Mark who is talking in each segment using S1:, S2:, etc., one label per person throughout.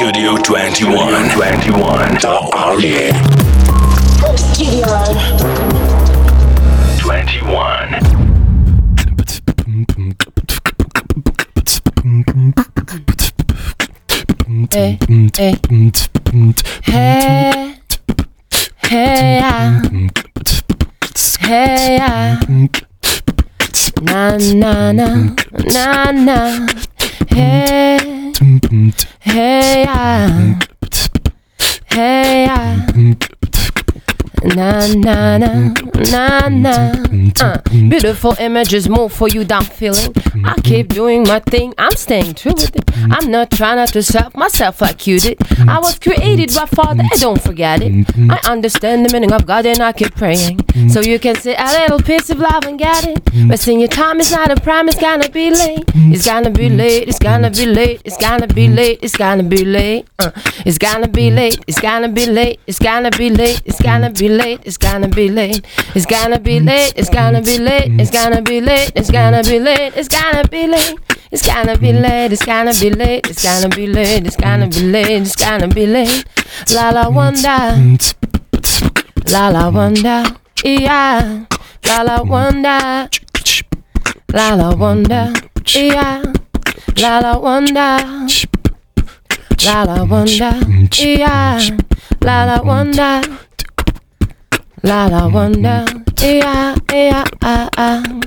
S1: Studio 21. 21. The Army.
S2: Studio.
S1: 21.
S3: Hey, hey, hey, hey, ah. hey, ah. na na na na na, hey, Hey, ja. Hey, ja. Na na na na na. Uh, beautiful images move for you, down feeling. I keep doing my thing, I'm staying true with it. I'm not trying to self myself like you did. I was created by Father, and don't forget it. I understand the meaning of God, and I keep praying. So you can say a little piece of love and get it. But seeing your time is not a prime, it's gonna be late. It's gonna be late, it's gonna be late, it's gonna be late, it's gonna be late. Uh, it's gonna be late, it's gonna be late, it's gonna be late, it's gonna be late, it's gonna be late, it's gonna be late, it's gonna be late, it's gonna be late, it's gonna be late, it's gonna be late. It's gonna be late, it's gonna be late, it's gonna be late, it's gonna be late, it's gonna be late. La la wonder, la la wonder, yeah. La la wonder, la la wonder, yeah. La la wonder, la la wonder, yeah. La la wonder, la la wonder, yeah, yeah, ah, ah.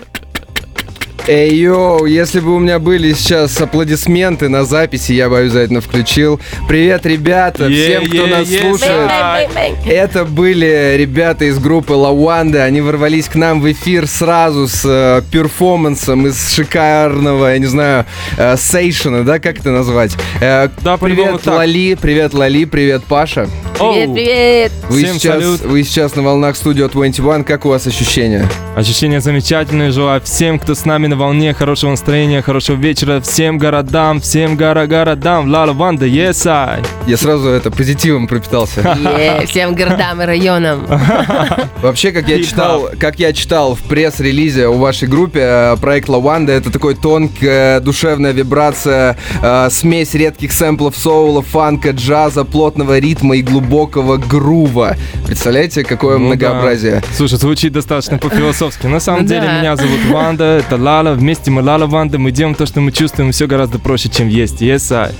S4: Эй, йоу, если бы у меня были сейчас аплодисменты на записи, я бы обязательно включил. Привет, ребята, всем, кто нас слушает. Это были ребята из группы Лаванда. Они ворвались к нам в эфир сразу с э, перформансом из шикарного, я не знаю, э, сейшена, да, как это назвать? Э,
S5: Да,
S4: привет,
S5: так.
S4: Лали, привет, Лали, привет, Паша.
S3: Привет, привет.
S4: Вы
S5: Всем
S4: сейчас,
S5: салют.
S4: вы сейчас на волнах студио 21. Как у вас ощущения?
S5: Ощущения замечательные. Желаю всем, кто с нами на волне, хорошего настроения, хорошего вечера. Всем городам, всем гора городам. Ла Ванда, yes I.
S4: Я сразу это позитивом пропитался.
S3: Yeah, Всем городам и районам.
S4: Вообще, как я читал, как я читал в пресс-релизе у вашей группе, э, проект La Wanda это такой тонкая душевная вибрация, э, смесь редких сэмплов соула, фанка, джаза, плотного ритма и глубокого грува. Представляете, какое
S5: Ну да.
S4: многообразие?
S5: Слушай, звучит достаточно по-философски. На самом деле,
S3: да.
S5: меня зовут Ванда, это Лала. Вместе мы La Wanda. Мы делаем то, что мы чувствуем, все гораздо проще, чем есть. Yes I.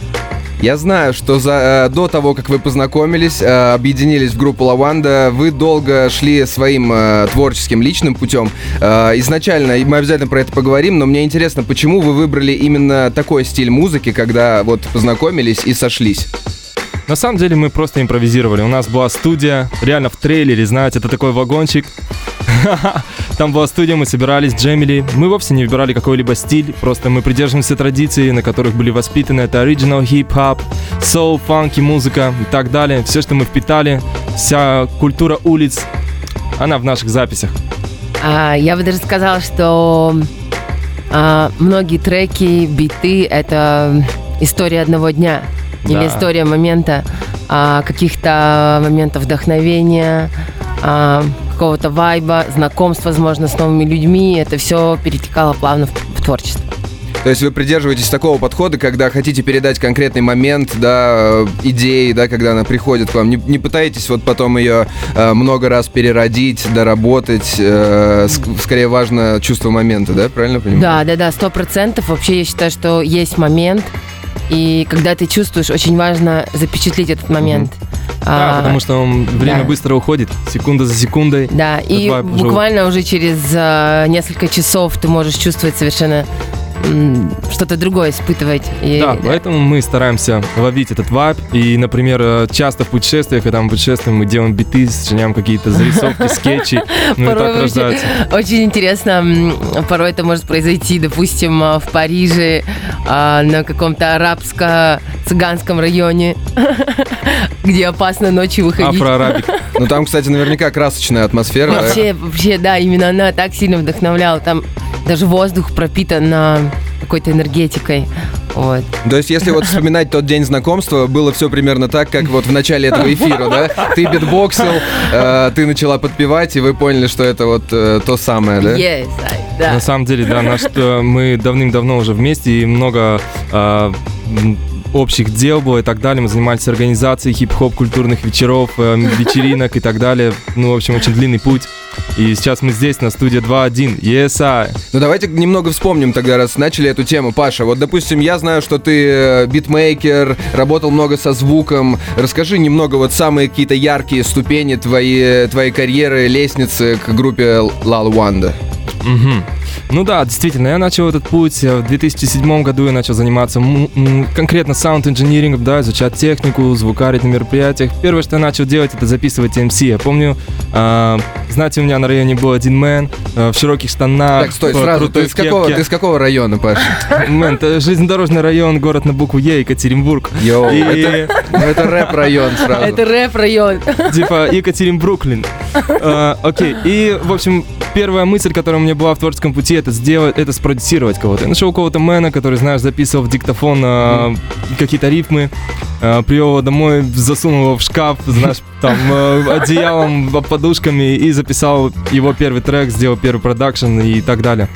S4: Я знаю, что за, э, до того, как вы познакомились, э, объединились в группу Лаванда, вы долго шли своим э, творческим личным путем. Э, изначально, мы обязательно про это поговорим, но мне интересно, почему вы выбрали именно такой стиль музыки, когда вот познакомились и сошлись?
S5: На самом деле мы просто импровизировали. У нас была студия, реально в трейлере, знаете, это такой вагончик. Там была студия, мы собирались, джемили. Мы вовсе не выбирали какой-либо стиль, просто мы придерживаемся традиций, на которых были воспитаны. Это оригинал, хип-хоп, соул, фанки, музыка и так далее. Все, что мы впитали, вся культура улиц, она в наших записях.
S3: А, Я бы даже сказала, что а, многие треки, биты — это история одного дня. Или
S5: Да.
S3: история момента, а, каких-то моментов вдохновения, а, какого-то вайба, знакомств, возможно, с новыми людьми. Это все перетекало плавно в, в творчество.
S4: То есть вы придерживаетесь такого подхода, когда хотите передать конкретный момент, да, э, идеи, да, когда она приходит к вам. Не, не пытаетесь вот потом ее э, много раз переродить, доработать. э, ск- скорее важно чувство момента, да, правильно понимаю?
S3: Да, да, да, сто процентов. Вообще я считаю, что есть момент, и когда ты чувствуешь, очень важно запечатлеть этот момент.
S5: Да,
S3: А,
S5: потому что время
S3: да.
S5: быстро уходит, секунда за секундой.
S3: Да, и буквально уже через а, несколько часов ты можешь чувствовать совершенно что-то другое испытывать. И,
S5: Да, поэтому мы стараемся ловить этот вайб. И, например, э, часто в путешествиях, когда мы путешествуем, мы делаем биты, сочиняем какие-то зарисовки, скетчи. Ну и так рождается.
S3: Очень интересно, порой это может произойти, допустим, а, в Париже, на каком-то арабско-цыганском районе, где опасно ночью выходить.
S5: Афроарабик.
S4: Ну там, кстати, наверняка красочная атмосфера.
S3: Вообще, вообще, да, именно она так сильно вдохновляла. Там даже воздух пропитан а, какой-то энергетикой. Вот.
S4: То есть, если вот вспоминать тот день знакомства, было все примерно так, как вот в начале этого эфира, да? Ты битбоксил, э, ты начала подпевать, и вы поняли, что это вот э, то самое, да?
S3: Yes, I- да.
S5: На самом деле, да, наш, мы давным-давно уже вместе и много а, общих дел было и так далее. Мы занимались организацией хип-хоп культурных вечеров, э, вечеринок и так далее. Ну, в общем, очень длинный путь. И сейчас мы здесь, на студии 2.1. Yes, I.
S4: Ну давайте немного вспомним тогда, раз начали эту тему. Паша, вот, допустим, я знаю, что ты э, битмейкер, работал много со звуком. Расскажи немного вот самые какие-то яркие ступени твоей, твоей карьеры, лестницы к группе La Wanda.
S5: Мгм. Ну да, действительно, я начал этот путь э, в 2007 году, я начал заниматься м- м, конкретно саунд-инжинирингом, да, изучать технику, звукарить на мероприятиях. Первое, что я начал делать, это записывать MC. Я помню, а, знаете, у меня на районе был один man э, в широких штанах.
S4: Так, стой,
S5: в
S4: сразу, ты из, какого, ты из какого района, Паша?
S5: Man, это железнодорожный район, город на букву Е, Екатеринбург.
S4: Yo,
S5: И-
S4: это, ну, это рэп-район сразу.
S3: Это рэп-район.
S5: типа Екатеринбруклин. А, Окей, и, в общем, первая мысль, которая у меня была в творческом пути, это сделать, это спродюсировать кого-то. Я нашел кого-то man а, который, знаешь, записывал в диктофон а, какие-то рифмы, а, привел его домой, засунул его в шкаф, знаешь, там, э, одеялом, подушками, и записал его первый трек, сделал первый продакшн и так далее.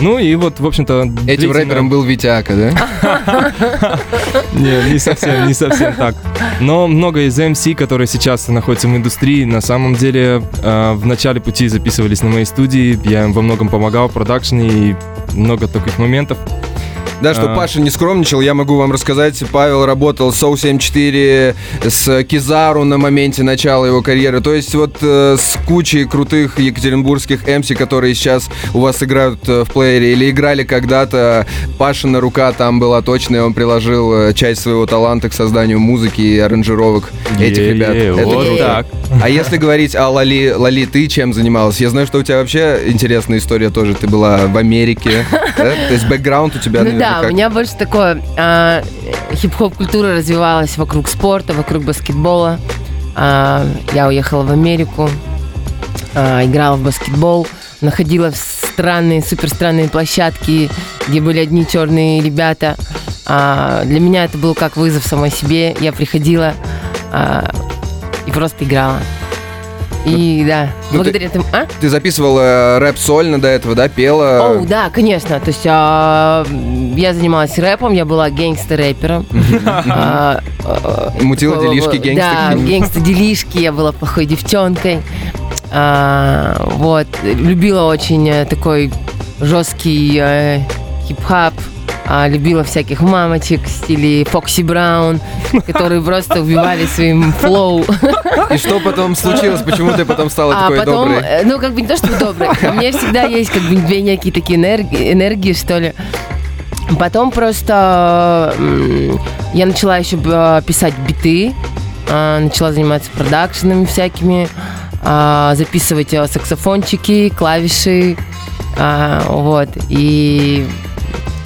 S5: Ну и вот, в общем-то...
S4: Этим
S5: длительно-
S4: рэпером был Витяка, да?
S5: не, не совсем, не совсем так. Но много из MC, которые сейчас находятся в индустрии, на самом деле э, в начале пути записывались на моей студии. Я им во многом помогал в продакшене и много таких моментов.
S4: Да, что
S5: А.
S4: Паша не скромничал, я могу вам рассказать. Павел работал с Соу-74, с Кизару на моменте начала его карьеры. То есть вот э, с кучей крутых екатеринбургских MC, которые сейчас у вас играют э, в плеере или играли когда-то. Пашина рука там была точная, он приложил э, часть своего таланта к созданию музыки и аранжировок этих ребят. Это
S5: вот
S4: круто.
S5: так.
S4: А если говорить о Лали, Лали, ты чем занималась? Я знаю, что у тебя вообще интересная история тоже. Ты была в Америке, да? То есть бэкграунд у тебя,
S3: Ну
S4: наверное,
S3: да,
S4: как?
S3: у меня больше такое а, хип-хоп культура развивалась вокруг спорта, вокруг баскетбола. А, я уехала в Америку, а, играла в баскетбол, находила странные, супер странные площадки, где были одни черные ребята. А, для меня это был как вызов самой себе. Я приходила а, и просто играла. И да,
S4: Ну,
S3: благодаря этому... А?
S4: Ты записывала рэп сольно до этого, да, пела?
S3: Оу, да, конечно. То есть а, я занималась рэпом, я была гангстер-рэпером. А,
S4: Мутила делишки gangsta
S3: Да,
S4: какие-нибудь?
S3: гангстер-делишки, я была плохой девчонкой. А, вот, любила очень э, такой жесткий э, хип-хоп. А, любила всяких мамочек в стиле Foxy Brown, которые просто убивали своим flow.
S4: И что потом случилось? Почему ты потом стала
S3: А
S4: такой
S3: потом,
S4: доброй?
S3: э, ну, как бы не то, что добрый, у меня всегда есть как бы две некие такие энергии, энергии что ли. Потом просто я начала еще э, писать биты, а, начала заниматься продакшенами всякими, а, записывать э, саксофончики, клавиши, а, вот, и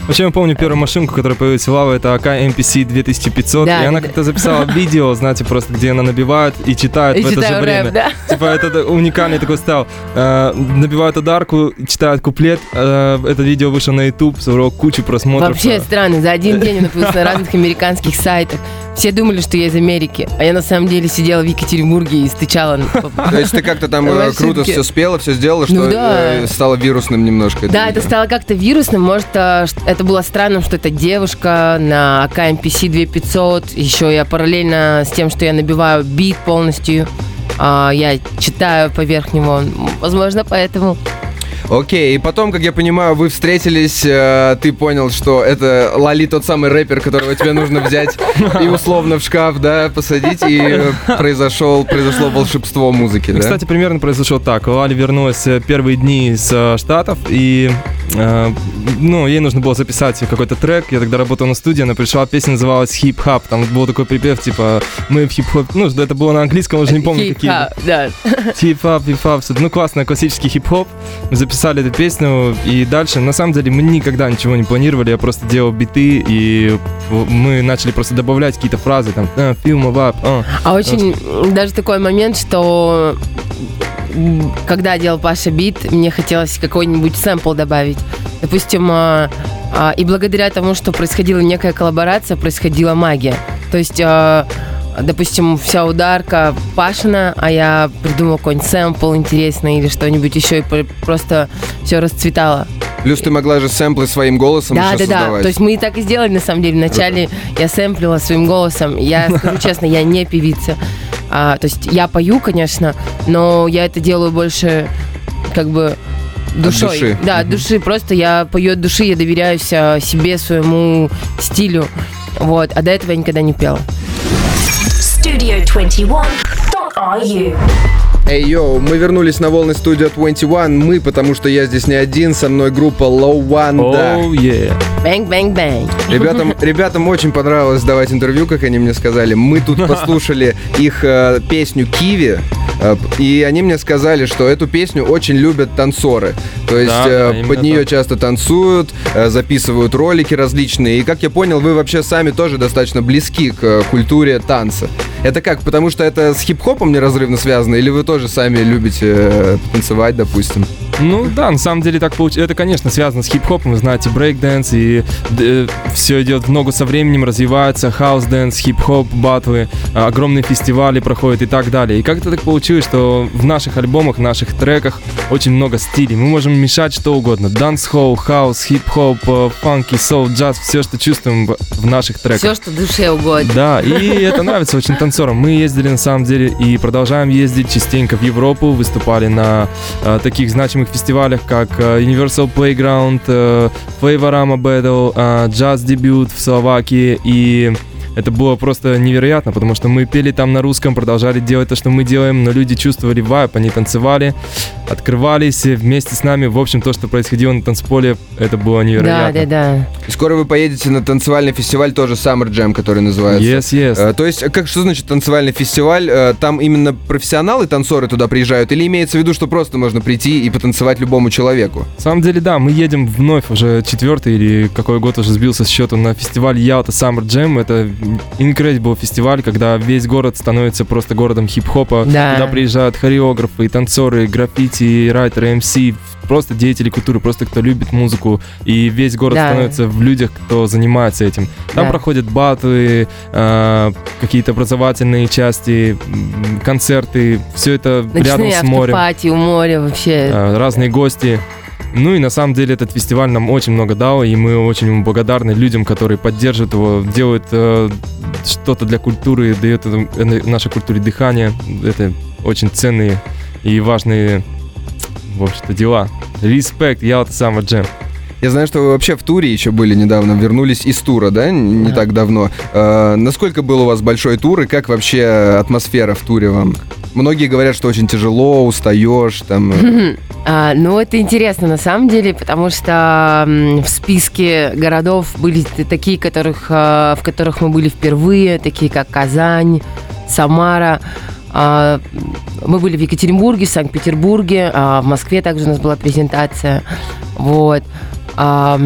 S5: Вообще, я помню первую машинку, которая появилась в Лава, это АК MPC 2500,
S3: Да,
S5: и она
S3: да,
S5: как-то записала видео, знаете, просто где она набивает и читает
S3: и
S5: в это же
S3: читаю
S5: время.
S3: рэп, да.
S5: Типа это уникальный такой стайл. Э, набивают ударку, читают куплет. Э, это видео вышло на YouTube, собрало кучу просмотров.
S3: Вообще странно, за один день он появился на разных американских сайтах. Все думали, что я из Америки, а я на самом деле сидела в Екатеринбурге и стычала.
S4: То есть ты как-то там э, круто все спела, все сделала, что
S3: Ну да.
S4: э, стало вирусным немножко.
S3: Да, это стало как-то вирусным. Может, ш- это было странным, что это девушка на АК MPC 2500. Еще я параллельно с тем, что я набиваю бит полностью, а, я читаю поверх него. Возможно, поэтому.
S4: Окей, и потом, как я понимаю, вы встретились, э, ты понял, что это Лала тот самый рэпер, которого тебе нужно взять и условно в шкаф, да, посадить, и произошел, произошло волшебство музыки, да?
S5: Кстати, примерно произошло так. Лала вернулась э, первые дни с э, Штатов, и ну, ей нужно было записать какой-то трек. Я тогда работал на студии, она пришла, песня называлась «Хип-хап». Там был такой припев, типа, мы в хип-хоп... Ну, это было на английском, уже не помню, какие.
S3: Да.
S5: Хип-хап, всё. ну классный классический хип-хоп. Мы записали эту песню, и дальше, на самом деле, мы никогда ничего не планировали, я просто делал биты, и мы начали просто добавлять какие-то фразы, там, «А, feel my vibe», «А».
S3: А очень даже такой момент, что когда делал Паша бит, мне хотелось какой-нибудь сэмпл добавить. Допустим, а, а, и благодаря тому, что происходила некая коллаборация, происходила магия. То есть, а, допустим, вся ударка Пашина, а я придумал какой-нибудь сэмпл интересный или что-нибудь еще, и пр- просто все расцветало.
S4: Плюс ты могла же сэмплы своим голосом
S3: Да, да, да.
S4: создавать.
S3: То есть мы и так и сделали на самом деле. Вначале я сэмплила своим голосом. Я скажу честно, я не певица. А, то есть я пою, конечно, но я это делаю больше как бы душой.
S4: души.
S3: Да, от души. Просто я пою от души, я доверяюсь себе, своему стилю. Вот. А до этого я никогда не пела.
S2: Studio21.ru
S4: Ey, yo, мы вернулись на волны студия 21. Мы, потому что я здесь не один, со мной группа La Wanda.
S5: Oh, yeah.
S3: Bang, bang, bang.
S4: Ребятам, ребятам очень понравилось давать интервью, как они мне сказали. Мы тут послушали их э, песню Киви. э, И они мне сказали, что эту песню очень любят танцоры. То есть
S5: Да,
S4: э,
S5: да,
S4: под нее
S5: так.
S4: часто танцуют, э, записывают ролики различные. И как я понял, вы вообще сами тоже достаточно близки к культуре танца. Это как? Потому что это с хип-хопом неразрывно связано? Или вы тоже сами любите э, танцевать, допустим?
S5: Ну да, на самом деле так получилось. Это, конечно, связано с хип-хопом, вы знаете, брейк-дэнс, и все идет в ногу со временем, развивается, хаус-дэнс, хип-хоп, батлы, а, огромные фестивали проходят и так далее. И как-то так получилось, что в наших альбомах, в наших треках очень много стилей. Мы можем мешать что угодно. Дэнсхолл, хаус, хип-хоп, э, funky, соул, джаз, все, что чувствуем в, в наших треках.
S3: Все, что душе угодно.
S5: Да, и это нравится очень танцорам. Мы ездили на самом деле и продолжаем ездить частенько в Европу, выступали на э, таких значимых фестивалях, как э, Universal Playground, э, Flavorama Battle, э, Jazz Debut в Словакии и это было просто невероятно, потому что мы пели там на русском, продолжали делать то, что мы делаем, но люди чувствовали вайб, они танцевали, открывались вместе с нами. В общем, то, что происходило на танцполе, это было
S3: Да,
S5: невероятно.
S3: да, да.
S4: И скоро вы поедете на танцевальный фестиваль, тоже Summer Jam, который называется.
S5: Yes, yes.
S4: Э, То есть, как что значит танцевальный фестиваль? Э, Там именно профессионалы, танцоры туда приезжают? Или имеется в виду, что просто можно прийти и потанцевать любому человеку?
S5: На самом деле, да, мы едем вновь уже четвертый или какой год уже сбился с счету на фестиваль Ялта Summer Jam. Это incredible фестиваль, когда весь город становится просто городом хип-хопа.
S3: Да.
S5: Туда приезжают хореографы, танцоры, граффити, райтеры, МС, просто деятели культуры, просто кто любит музыку. И весь город
S3: Да.
S5: становится в людях, кто занимается этим. Там
S3: Да.
S5: проходят батлы, э, какие-то образовательные части, концерты. Все это рядом
S3: Ночные
S5: с морем.
S3: автопати у моря вообще.
S5: э, разные гости. Ну и на самом деле этот фестиваль нам очень много дал, и мы очень ему благодарны людям, которые поддерживают его, делают э, что-то для культуры, это- э, нашей культуре дыхание. Это очень ценные и важные, в общем-то, дела. Респект, я вот Summer Jam.
S4: Я знаю, что вы вообще в туре еще были недавно, вернулись из тура, да, не
S3: Да.
S4: так давно. Э, насколько был у вас большой тур и как вообще атмосфера в туре вам? Многие говорят, что очень тяжело, устаешь, там... э,
S3: А, ну, это интересно на самом деле, потому что м, в списке городов были такие, которых, а, в которых мы были впервые, такие как Казань, Самара. А, мы были в Екатеринбурге, в Санкт-Петербурге, а, в Москве также у нас была презентация. Вот. А,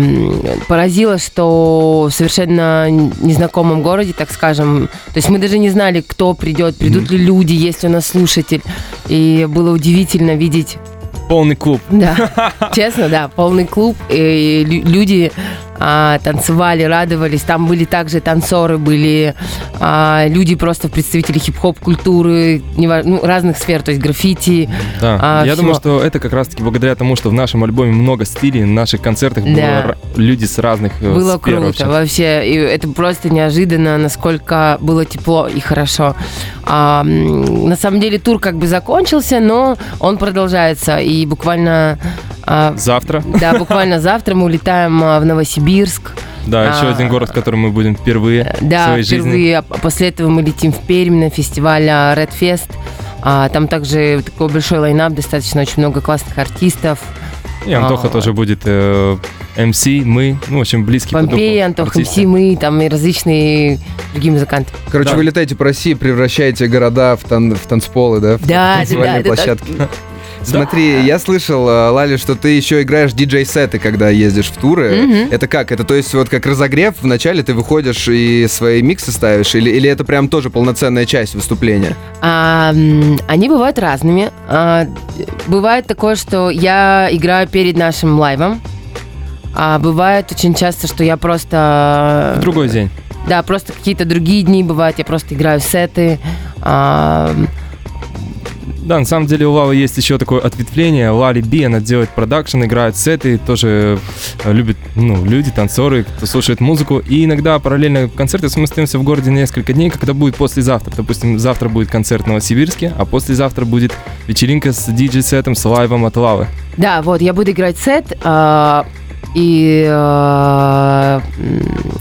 S3: поразило, что в совершенно незнакомом городе, так скажем, то есть мы даже не знали, кто придет, придут ли люди, есть ли у нас слушатель. И было удивительно видеть
S5: Полный клуб.
S3: да, честно, да, полный клуб. И лю- люди а, танцевали, радовались. Там были также танцоры, были а, люди просто представители хип-хоп культуры, ну, разных сфер, то есть граффити.
S5: Да.
S3: А,
S5: Я
S3: всего.
S5: думаю, что это как раз-таки благодаря тому, что в нашем альбоме много стилей, на наших концертах было
S3: Да.
S5: р- люди с разных э,
S3: Было
S5: сфер
S3: круто
S5: вообще.
S3: вообще. И это просто неожиданно, насколько было тепло и хорошо. А, на самом деле тур как бы закончился, но он продолжается. И буквально... а,
S5: Завтра.
S3: да, буквально завтра мы улетаем а, в Новосибирск.
S5: Да, еще
S3: А,
S5: один город, в котором мы будем впервые в
S3: Да,
S5: своей жизни.
S3: впервые. После этого мы летим в Пермь на фестиваль Red Fest. А, там также такой большой лайнап, достаточно очень много классных артистов.
S5: И Антоха
S3: А.
S5: тоже будет э, МС, мы, ну, очень близкий по
S3: Помпей,
S5: духу
S3: Антох,
S5: артисты.
S3: МС, мы, там и различные другие музыканты.
S4: Короче,
S5: Да.
S4: вы летаете по России, превращаете города в, тан- в танцполы, да? В
S3: Да, да,
S4: танцевальные
S3: да, это
S4: Смотри, я слышал, э, Лали, что ты еще играешь диджей-сеты, когда ездишь в туры.
S3: Мгм.
S4: Это как? Это то есть вот как разогрев, вначале ты выходишь и свои миксы ставишь? Или, или это прям тоже полноценная часть выступления?
S3: А, они бывают разными. А, бывает такое, что я играю перед нашим лайвом. А бывает очень часто, что я просто...
S5: В другой день.
S3: Да, просто какие-то другие дни бывают, я просто играю сеты. А,
S5: Да, на самом деле у Лавы есть еще такое ответвление. Лали Би, она делает продакшн, играет сеты, тоже э, любит ну, люди, танцоры, кто слушает музыку. И иногда параллельно концерты мы остаемся в городе несколько дней, когда будет послезавтра. Допустим, завтра будет концерт в Новосибирске, а послезавтра будет вечеринка с диджей-сетом, с лайвом от Лавы.
S3: Да, вот, я буду играть сет, а, и м,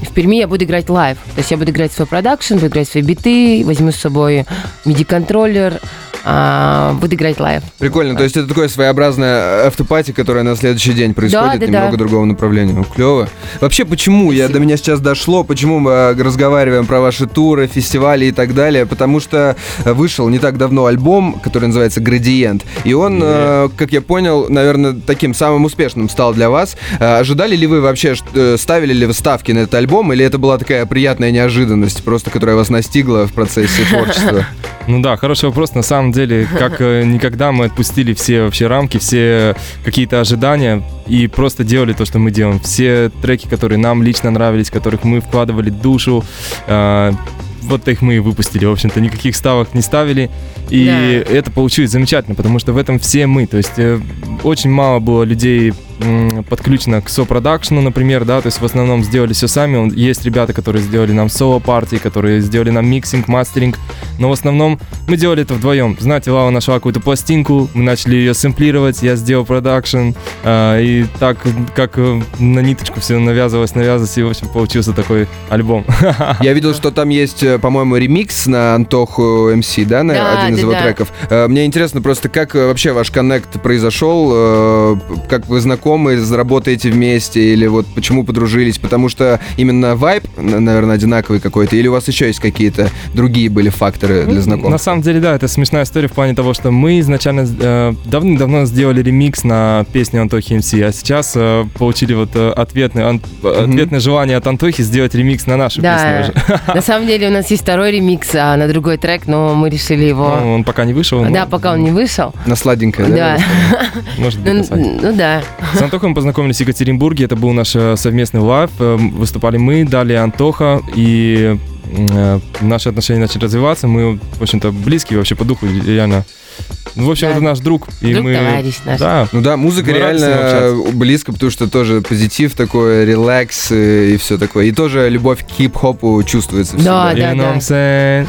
S3: в Перми я буду играть лайв. То есть я буду играть свой продакшн, буду играть свои биты, возьму с собой MIDI-контроллер, а, буду играть лайв.
S4: Прикольно, то есть это такое своеобразное afterparty, которое на следующий день происходит,
S3: да,
S4: немного
S3: да.
S4: другого направления. Ну, клево. Вообще, почему, я, до меня сейчас дошло, почему мы э, разговариваем про ваши туры, фестивали и так далее, потому что э, вышел не так давно альбом, который называется «Градиент», и он, э, как я понял, наверное, таким самым успешным стал для вас. Э, Ожидали ли вы вообще, э, ставили ли вы ставки на этот альбом, или это была такая приятная неожиданность, просто которая вас настигла в процессе творчества?
S5: Ну да, хороший вопрос. На самом деле, как э, никогда мы отпустили все вообще рамки, все какие-то ожидания и просто делали то, что мы делаем. Все треки, которые нам лично нравились, в которых мы вкладывали душу, э, вот их мы и выпустили. В общем-то, никаких ставок не ставили. И
S3: Да.
S5: это получилось замечательно, потому что в этом все мы. То есть э, очень мало было людей подключено к сопродакшну, например, да, то есть в основном сделали все сами. Есть ребята, которые сделали нам соло-партии, которые сделали нам миксинг, мастеринг, но в основном мы делали это вдвоем. Знаете, Лава нашла какую-то пластинку, мы начали ее сэмплировать, я сделал продакшн, а, и так, как э, на ниточку все навязывалось, навязывалось, и, в общем, получился такой альбом.
S4: Я видел, что там есть, э, по-моему, ремикс на Антоху МС, да, на
S3: Да,
S4: один из
S3: да,
S4: его
S3: да.
S4: треков. Э, Мне интересно просто, как э, вообще ваш коннект произошел, э, как вы знакомы, работаете вместе, или вот почему подружились, потому что именно вайб, наверное, одинаковый какой-то, или у вас еще есть какие-то другие были факторы для
S5: На
S4: знакомства?
S5: самом деле, да, это смешная история в плане того, что мы изначально э, давным-давно сделали ремикс на песню Антохи МС, а сейчас э, получили вот э, ответный, ан- ответное желание от Антохи сделать ремикс на нашу
S3: Да,
S5: песню уже.
S3: на самом деле у нас есть второй ремикс а, на другой трек, но мы решили его...
S5: Ну, он пока не вышел. но
S3: Да, пока он не вышел.
S4: На сладенькое, да?
S3: Да,
S5: Может быть,
S3: ну, ну да.
S5: С Антохой мы познакомились в Екатеринбурге, это был наш э, совместный лайв, э, выступали мы, далее Антоха, и э, наши отношения начали развиваться, мы, в общем-то, близкие вообще по духу, реально. Ну, в общем,
S3: Да.
S5: это наш друг, и
S3: Друг,
S5: мы...
S3: товарищ наш.
S5: Да,
S4: Ну да, музыка
S5: Мы
S4: реально близко, потому что тоже позитив такой, релакс э, и все такое. И тоже любовь к хип-хопу чувствуется всегда.
S3: Да,
S5: you know what I'm saying?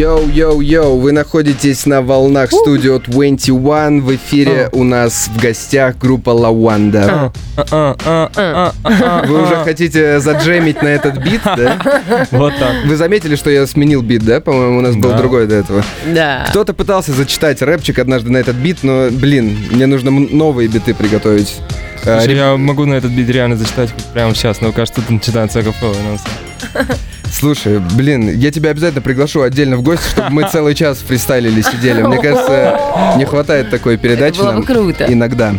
S4: Йоу-йоу-йоу, вы находитесь на волнах студио 21. В эфире у нас в гостях группа Лаванда.
S5: А, а, а, а, а,
S4: Вы уже хотите заджемить на этот бит, да?
S5: Вот так.
S4: Вы заметили, что я сменил бит, да? По-моему, у нас был другой до этого.
S3: Да.
S4: Кто-то пытался зачитать рэпчик однажды на этот бит, но, блин, мне нужно новые биты приготовить. А,
S5: Слушай, я могу на этот бит реально зачитать прямо сейчас, но кажется, тут начинается кафе.
S4: Слушай, блин, я тебя обязательно приглашу отдельно в гости, чтобы мы целый час фристайлили, сидели. Мне кажется, не хватает такой передачи
S3: было бы круто.
S4: иногда.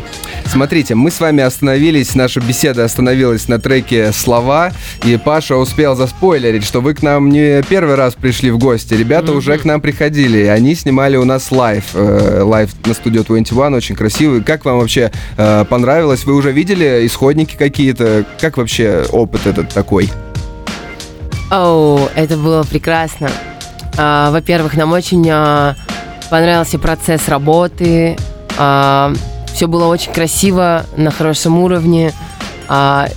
S4: Смотрите, мы с вами остановились, наша беседа остановилась на треке «Слова», и Паша успел заспойлерить, что вы к нам не первый раз пришли в гости. Ребята уже к нам приходили, и они снимали у нас лайв, э, лайв на студию 21, очень красивый. Как вам вообще э, понравилось? Вы уже видели исходники какие-то? Как вообще опыт этот такой?
S3: Оу, это было прекрасно. А, во-первых, нам очень а, понравился процесс работы. все было очень красиво, на хорошем уровне. А,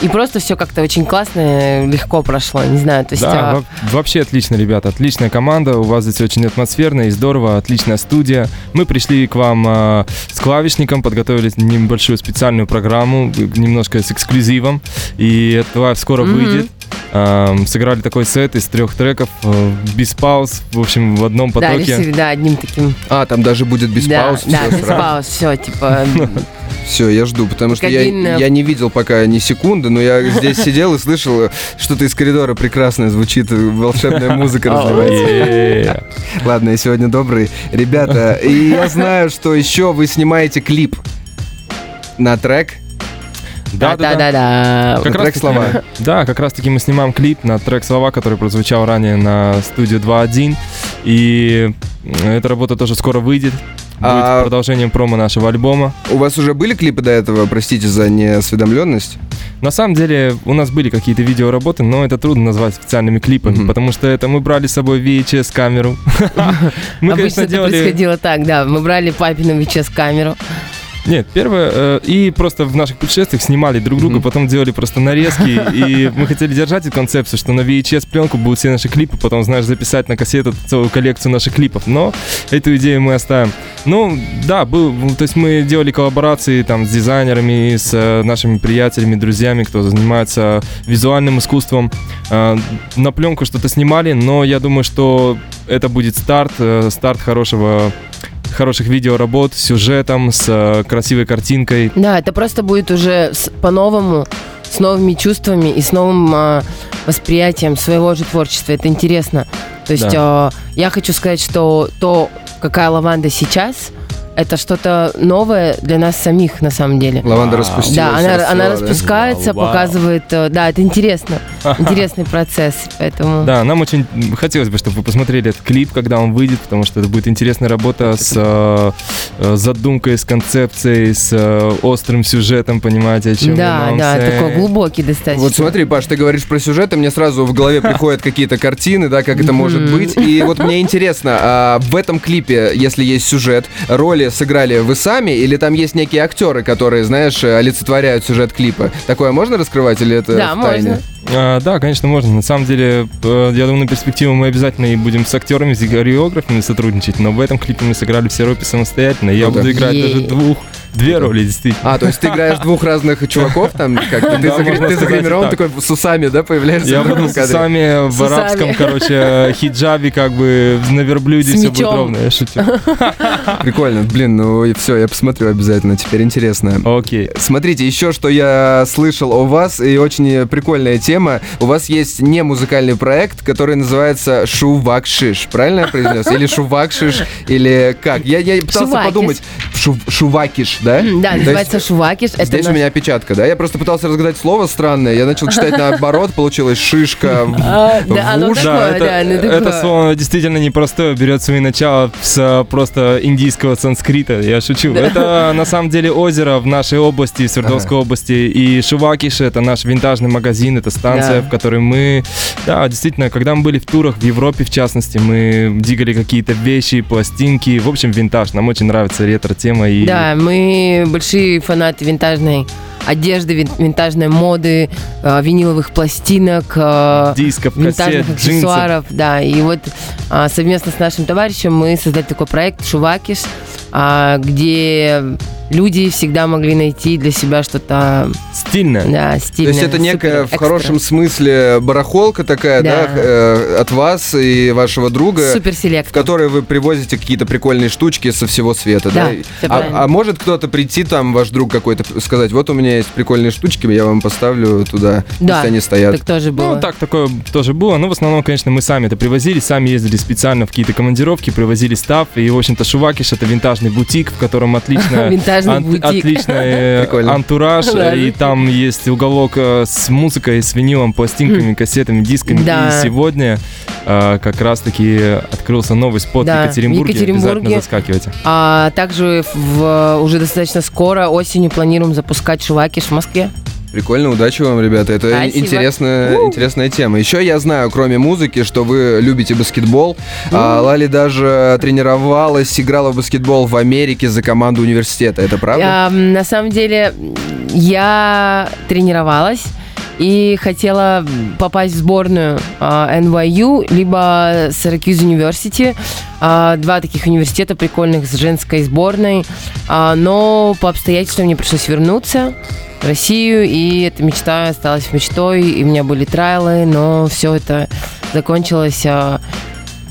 S3: и просто все как-то очень классно, легко прошло, не знаю, то есть...
S5: Да,
S3: а,
S5: во- вообще отлично, ребята, отличная команда, у вас здесь очень атмосферно и здорово, отличная студия. Мы пришли к вам а, с клавишником, подготовили небольшую специальную программу, э, немножко с эксклюзивом, и лайв скоро
S3: Мгм.
S5: выйдет. Ам, сыграли такой сет из трех треков, э, без пауз, в общем, в одном
S3: да,
S5: потоке.
S3: решили, да, одним таким...
S4: А, там даже будет без
S3: да,
S4: пауз.
S3: Да, без
S4: сразу.
S3: пауз, все, типа...
S4: Все, я жду, потому что я, я не видел пока ни секунды, но я здесь сидел и слышал, что-то из коридора прекрасно звучит, волшебная музыка разливается.
S5: Е-е-е.
S4: Ладно, я сегодня добрый. Ребята, и я знаю, что еще вы снимаете клип на трек.
S5: Да-да-да.
S3: Да-да-да.
S5: Как
S4: На
S5: раз
S4: трек слова.
S5: Да, как раз таки мы снимаем клип на трек «Слова», который прозвучал ранее на студию 2.1. И эта работа тоже скоро выйдет.
S4: А-
S5: будет продолжением промо нашего альбома.
S4: У вас уже были клипы до этого, простите за неосведомленность?
S5: На самом деле у нас были какие-то видеоработы, но это трудно назвать официальными клипами,
S4: Мгм.
S5: потому что это мы брали с собой VHS камеру. Мы,
S3: Обычно
S5: конечно,
S3: это происходило так, да. Мы брали папину VHS камеру.
S5: Нет, первое, э, и просто в наших путешествиях снимали друг друга,
S4: Мгм.
S5: потом делали просто нарезки, и мы хотели держать эту концепцию, что на VHS пленку будут все наши клипы, потом, знаешь, записать на кассету целую коллекцию наших клипов, но эту идею мы оставим. Ну, да, был, то есть мы делали коллаборации там с дизайнерами, с э, нашими приятелями, друзьями, кто занимается визуальным искусством. Э, на пленку что-то снимали, но я думаю, что это будет старт, э, старт хорошего хороших видеоработ сюжетом, с э, красивой картинкой.
S3: Да, это просто будет уже с- по-новому, с новыми чувствами и с новым а, восприятием своего же творчества. Это интересно. То есть а, я хочу сказать, что то, какая лаванда сейчас, это что-то новое для нас самих на самом деле.
S4: Лаванда распустилась.
S3: Да, она,
S4: расцвела,
S3: она распускается,
S5: Вау, вау.
S3: показывает. э, Да, это интересно. Интересный процесс. Поэтому.
S5: Да, нам очень хотелось бы, чтобы вы посмотрели этот клип, когда он выйдет, потому что это будет интересная работа с э, э, задумкой, с концепцией, с э, острым сюжетом, понимаете, о чем
S3: Да, да, такой глубокий достаточно.
S4: Вот смотри, Паш, ты говоришь про сюжет, и мне сразу в голове приходят какие-то картины, да, как это может быть. И вот мне интересно, а в этом клипе, если есть сюжет, роли сыграли вы сами, или там есть некие актеры, которые, знаешь, олицетворяют сюжет клипа? Такое можно раскрывать, или это
S3: Да,
S4: в тайне?
S3: можно.
S5: А, да, конечно, можно. На самом деле, э, я думаю, на перспективу мы обязательно и будем с актерами, с хореографами сотрудничать, но в этом клипе мы сыграли все роли самостоятельно. Я
S4: Круто.
S5: буду играть даже двух, две роли, действительно.
S4: А, то есть ты играешь двух разных чуваков там, как ты,
S5: Да,
S4: ты
S5: сказать
S4: загримирован такой с усами, да, появляешься
S5: Я буду с усами в арабском, короче, хиджабе, как бы на верблюде все будет ровно, я шучу.
S4: Прикольно, блин, ну и все, я посмотрю обязательно, теперь интересно.
S5: Окей.
S4: Смотрите, еще что я слышал о вас, и очень прикольная тема. У вас есть не музыкальный проект, который называется Шувакшиш. Правильно я произнес? Или Шувакшиш, или как? Я, я пытался
S3: Шувакиш.
S4: подумать. Шу- шувакиш, да?
S3: Да, называется шувакиш. Это
S4: Здесь у меня опечатка, да? Я просто пытался разгадать слово странное. Я начал читать наоборот, получилось шишка. в-
S3: А, Да,
S5: это, слово действительно непростое, берет свои начала с просто индийского санскрита, я шучу. Это на самом деле озеро в нашей области, Свердловской области, и Шувакиш это наш винтажный магазин, это станция, в которой мы, да, действительно, когда мы были в турах в Европе, в частности, мы дигали какие-то вещи, пластинки, в общем, винтаж, нам очень нравится ретро-тема. И...
S3: Да, мы большие фанаты винтажной одежды, вин- винтажной моды, э, виниловых пластинок, э,
S5: Дисков,
S3: винтажных
S5: кассет, джинсов.
S3: аксессуаров, да. И вот а, совместно с нашим товарищем мы создали такой проект Шувакиш, где люди всегда могли найти для себя что-то,
S5: Стильно.
S3: да,
S4: То
S3: стильное.
S4: есть это некая
S3: супер,
S4: в
S3: экстра.
S4: хорошем смысле барахолка такая, да,
S3: Да.
S4: э, от вас и вашего друга.
S3: Супер
S4: в
S3: селект.
S4: которой вы привозите какие-то прикольные штучки со всего света, да?
S3: Да.
S4: А, а может кто-то прийти, там, ваш друг какой-то, сказать, вот у меня есть прикольные штучки, я вам поставлю туда,
S3: Да,
S4: пусть они стоят.
S3: Так тоже было.
S5: Ну, так такое тоже было. Но в основном, конечно, мы сами это привозили, сами ездили специально в какие-то командировки, привозили став. И, в общем-то, Шувакиш это винтажный бутик, в котором отлично
S3: Винтажный бутик.
S5: отличный э, антураж. И там есть уголок э, с музыкой, с винилом, пластинками, кассетами, дисками. И сегодня э, как раз-таки открылся новый спот в Екатеринбурге. Обязательно заскакивайте.
S3: А также в, уже достаточно скоро осенью планируем запускать Шувакиш в Москве.
S4: Прикольно, удачи вам, ребята. Это
S3: Спасибо.
S4: интересная, интересная тема. Еще я знаю, кроме музыки, что вы любите баскетбол. А, Лали даже тренировалась, играла в баскетбол в Америке за команду университета. Это правда?
S3: А, на самом деле, я тренировалась и хотела попасть в сборную а, NYU, либо Syracuse University. А, два таких университета прикольных с женской сборной. А, но по обстоятельствам мне пришлось вернуться в Россию, и эта мечта осталась мечтой, и у меня были трайлы, но все это закончилось а,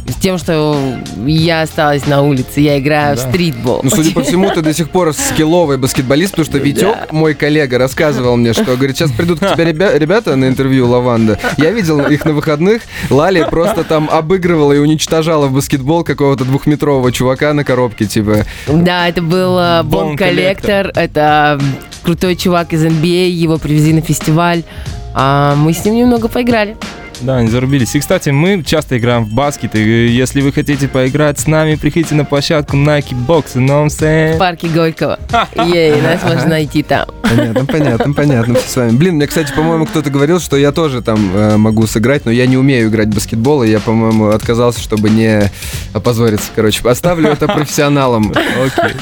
S3: с тем, что я осталась на улице, я играю в
S5: Да.
S3: стритбол.
S4: Ну, судя по всему, ты до сих пор скилловый баскетболист, потому что Витек, мой коллега, рассказывал мне, что, говорит, сейчас придут к тебе ребя- ребята на интервью Лаванда. Я видел их на выходных. Лали просто там обыгрывала и уничтожала в баскетбол какого-то двухметрового чувака на коробке, типа.
S3: Да, это был э, Бон Коллектор. Это крутой чувак из NBA. Его привезли на фестиваль. А мы с ним немного поиграли.
S5: Да, не зарубились. И, кстати, мы часто играем в баскет, и если вы хотите поиграть с нами, приходите на площадку Nike Box, saying?
S3: В парке Горького. Ей, нас можно найти там.
S4: Понятно, понятно, понятно все с вами. Блин, мне, кстати, по-моему, кто-то говорил, что я тоже там э, могу сыграть, но я не умею играть в баскетбол, и я, по-моему, отказался, чтобы не опозориться. Короче, оставлю это профессионалам.
S5: Окей.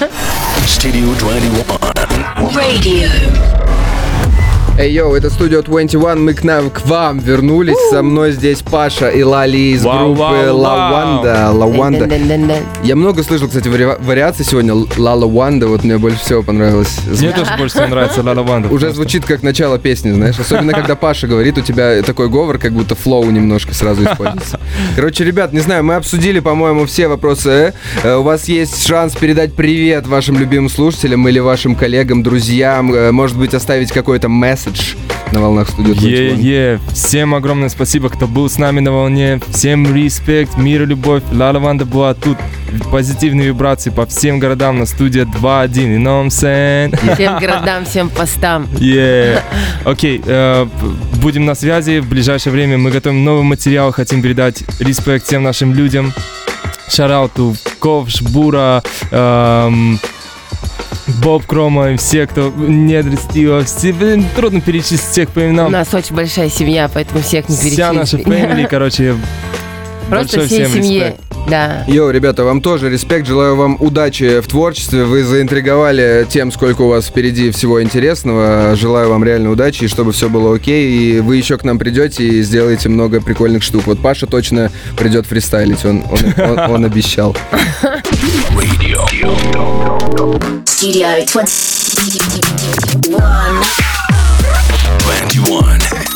S1: Studio 21.
S2: Radio.
S4: Эй, йоу, это студио 21, мы к, нам, к вам вернулись. Со мной здесь Паша и Лали из
S5: Вау,
S4: группы
S5: вау,
S4: Лаванда. Лаванда.
S3: Дэн-дэн-дэн-дэн.
S4: Я много слышал, кстати, вари- вариаций сегодня. Лала Ванда, вот мне больше всего понравилось.
S5: Мне тоже больше всего нравится Ла Ванда.
S4: Уже звучит как начало песни, знаешь. Особенно, когда Паша говорит, у тебя такой говор, как будто флоу немножко сразу используется. Короче, ребят, не знаю, мы обсудили, по-моему, все вопросы. э. Э, У вас есть шанс передать привет вашим любимым слушателям или вашим коллегам, друзьям. Э, Может быть, оставить какой-то месседж на волнах студии 21.
S5: Е-е, всем огромное спасибо, кто был с нами на волне. Всем респект, мир и любовь. Ла Ванда была тут. Позитивные вибрации по всем городам на студии 2.1. You know what I'm saying?
S3: Всем городам, всем постам.
S5: Yeah. Окей, э, будем на связи. В ближайшее время мы готовим новый материал. Хотим передать респект всем нашим людям. Shout out to Ковш, Бура, эм, Боб Крома и все, кто Недри Стива. Все, блин, трудно перечислить всех по
S3: У
S5: именам.
S3: нас очень большая семья, поэтому всех не
S5: Вся наша
S3: перечислить.
S5: family, короче,
S3: Просто всей семье.
S5: респект.
S3: Да.
S4: Йоу, ребята, вам тоже респект. Желаю вам удачи в творчестве. Вы заинтриговали тем, сколько у вас впереди всего интересного. Желаю вам реально удачи, и чтобы все было окей. И вы еще к нам придете и сделаете много прикольных штук. Вот Паша точно придет фристайлить. Он, он, он- он обещал.
S1: Radio.
S2: Studio 21.
S1: 21.